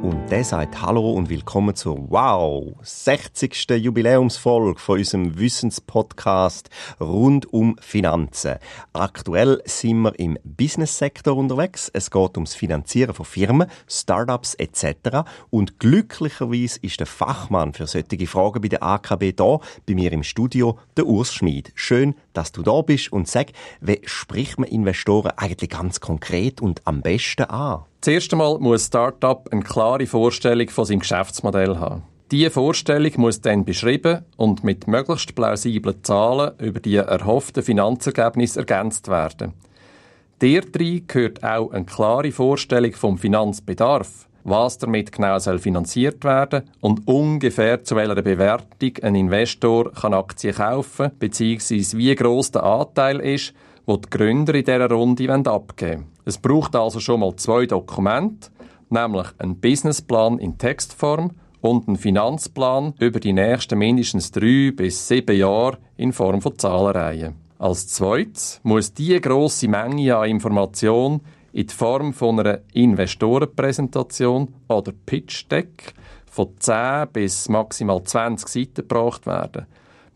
Und der sagt Hallo und willkommen zur Wow 60. Jubiläumsfolge von unserem Wissenspodcast rund um Finanzen. Aktuell sind wir im Businesssektor unterwegs. Es geht ums Finanzieren von Firmen, Startups etc. Und glücklicherweise ist der Fachmann für solche Fragen bei der AKB da, bei mir im Studio, der Urs Schmid. Schön, dass du da bist und sag, wie spricht man Investoren eigentlich ganz konkret und am besten an? Zuerst einmal muss ein Startup eine klare Vorstellung von seinem Geschäftsmodell haben. Diese Vorstellung muss dann beschrieben und mit möglichst plausiblen Zahlen über die erhofften Finanzergebnisse ergänzt werden. Darin gehört auch eine klare Vorstellung vom Finanzbedarf, was damit genau soll finanziert werden und ungefähr zu welcher Bewertung ein Investor kann Aktien kaufen bzw. wie groß der Anteil ist, wo die Gründer in dieser Runde abgeben wollen. Es braucht also schon mal zwei Dokumente, nämlich einen Businessplan in Textform und einen Finanzplan über die nächsten mindestens drei bis sieben Jahre in Form von Zahlenreihen. Als zweites muss diese grosse Menge an Information in die Form von einer Investorenpräsentation oder Pitch Deck von 10 bis maximal 20 Seiten gebracht werden.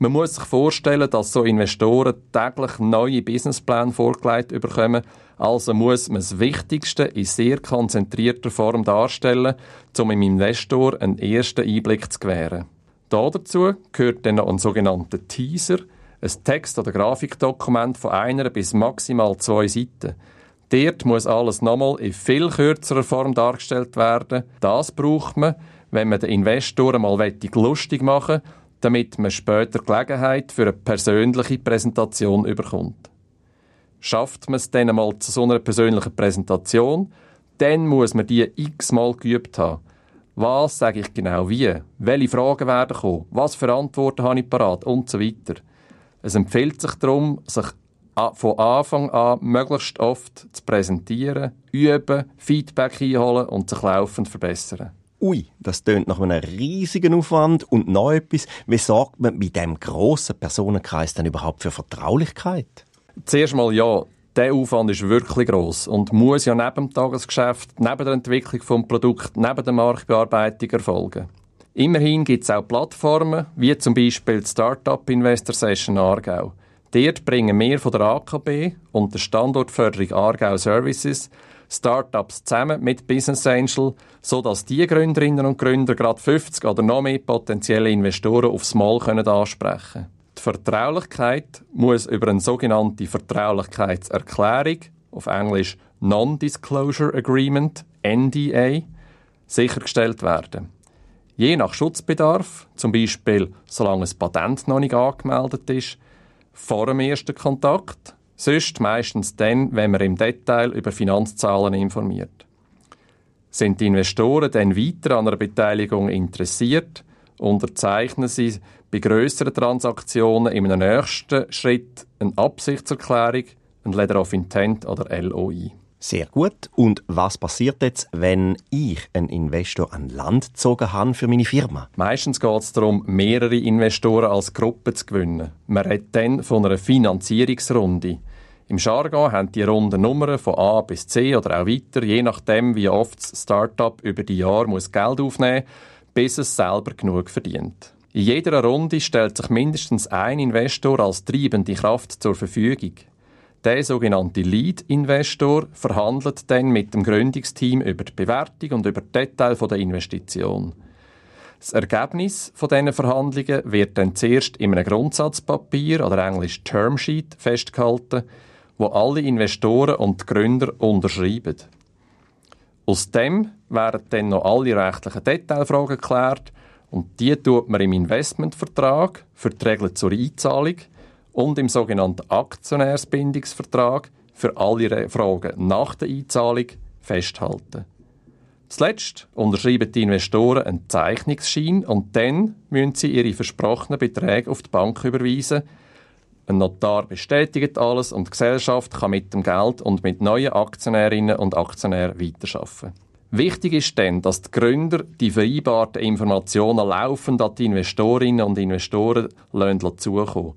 Man muss sich vorstellen, dass so Investoren täglich neue Businesspläne vorgelegt bekommen. Also muss man das Wichtigste in sehr konzentrierter Form darstellen, um dem Investor einen ersten Einblick zu gewähren. Dazu gehört dann noch ein sogenannter Teaser, ein Text- oder Grafikdokument von einer bis maximal zwei Seiten. Dort muss alles nochmal in viel kürzerer Form dargestellt werden. Das braucht man, wenn man den Investor mal lustig machen will damit man später Gelegenheit für eine persönliche Präsentation überkommt. Schafft man es dann einmal zu so einer persönlichen Präsentation, dann muss man die x-mal geübt haben. Was sage ich genau wie? Welche Fragen werden kommen? Was für Antworten habe ich parat? Und so weiter. Es empfiehlt sich darum, sich von Anfang an möglichst oft zu präsentieren, üben, Feedback einholen und sich laufend verbessern ui, das tönt nach einem riesigen Aufwand und noch etwas, wie sorgt man mit dem grossen Personenkreis dann überhaupt für Vertraulichkeit? Zuerst mal ja, der Aufwand ist wirklich groß und muss ja neben dem Tagesgeschäft, neben der Entwicklung des Produkts, neben der Marktbearbeitung erfolgen. Immerhin gibt es auch Plattformen, wie zum Beispiel die Startup Investor Session Aargau. Dort bringen wir von der AKB und der Standortförderung Aargau Services Startups zusammen mit Business Angel, sodass die Gründerinnen und Gründer gerade 50 oder noch mehr potenzielle Investoren aufs Mal können ansprechen Die Vertraulichkeit muss über eine sogenannte Vertraulichkeitserklärung, auf Englisch Non-Disclosure Agreement, NDA, sichergestellt werden. Je nach Schutzbedarf, zum Beispiel solange ein Patent noch nicht angemeldet ist, vor dem ersten Kontakt, Sonst meistens dann, wenn man im Detail über Finanzzahlen informiert. Sind die Investoren dann weiter an einer Beteiligung interessiert, unterzeichnen sie bei grösseren Transaktionen in einem nächsten Schritt eine Absichtserklärung, ein Letter of Intent oder LOI. Sehr gut. Und was passiert jetzt, wenn ich einen Investor an Land gezogen habe für meine Firma? Meistens geht es darum, mehrere Investoren als Gruppe zu gewinnen. Man redet dann von einer Finanzierungsrunde. Im Jargon haben die Runden Nummern von A bis C oder auch weiter, je nachdem, wie oft das Startup über die Jahre muss Geld aufnehmen muss, bis es selber genug verdient. In jeder Runde stellt sich mindestens ein Investor als treibende Kraft zur Verfügung. Der sogenannte Lead-Investor verhandelt dann mit dem Gründungsteam über die Bewertung und über die Details der Investition. Das Ergebnis von diesen Verhandlungen wird dann zuerst in einem Grundsatzpapier oder englisch Termsheet festgehalten, wo alle Investoren und Gründer unterschreiben. Aus dem werden dann noch alle rechtlichen Detailfragen geklärt und die tut man im Investmentvertrag für die Regeln zur Einzahlung und im sogenannten Aktionärsbindungsvertrag für alle Fragen nach der Einzahlung festhalten. Zuletzt unterschreiben die Investoren einen Zeichnungsschein und dann müssen sie ihre versprochenen Beträge auf die Bank überweisen, ein Notar bestätigt alles und die Gesellschaft kann mit dem Geld und mit neuen Aktionärinnen und Aktionären weiterarbeiten. Wichtig ist dann, dass die Gründer die vereinbarten Informationen laufend an die Investorinnen und Investoren zukommen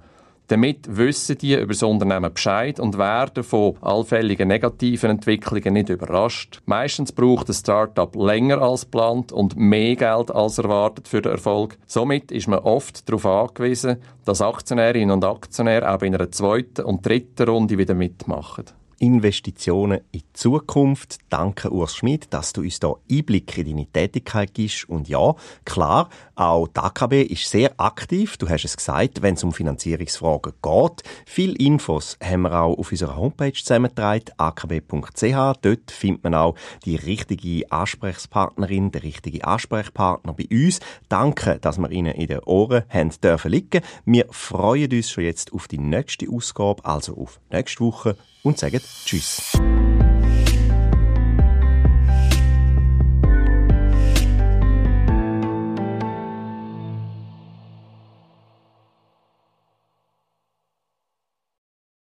Damit wissen die über das Unternehmen Bescheid und werden von allfälligen negativen Entwicklungen nicht überrascht. Meistens braucht ein Startup länger als geplant und mehr Geld als erwartet für den Erfolg. Somit ist man oft darauf angewiesen, dass Aktionärinnen und Aktionäre auch in einer zweiten und dritten Runde wieder mitmachen. Investitionen in die Zukunft. Danke, Urs Schmidt, dass du uns hier Einblick in deine Tätigkeit gibst. Und ja, klar, auch die AKB ist sehr aktiv. Du hast es gesagt, wenn es um Finanzierungsfragen geht. Viele Infos haben wir auch auf unserer Homepage zusammengetragen, akb.ch. Dort findet man auch die richtige Ansprechpartnerin, den richtigen Ansprechpartner bei uns. Danke, dass wir Ihnen in den Ohren haben dürfen liegen. Wir freuen uns schon jetzt auf die nächste Ausgabe, also auf nächste Woche und sagen Tschüss.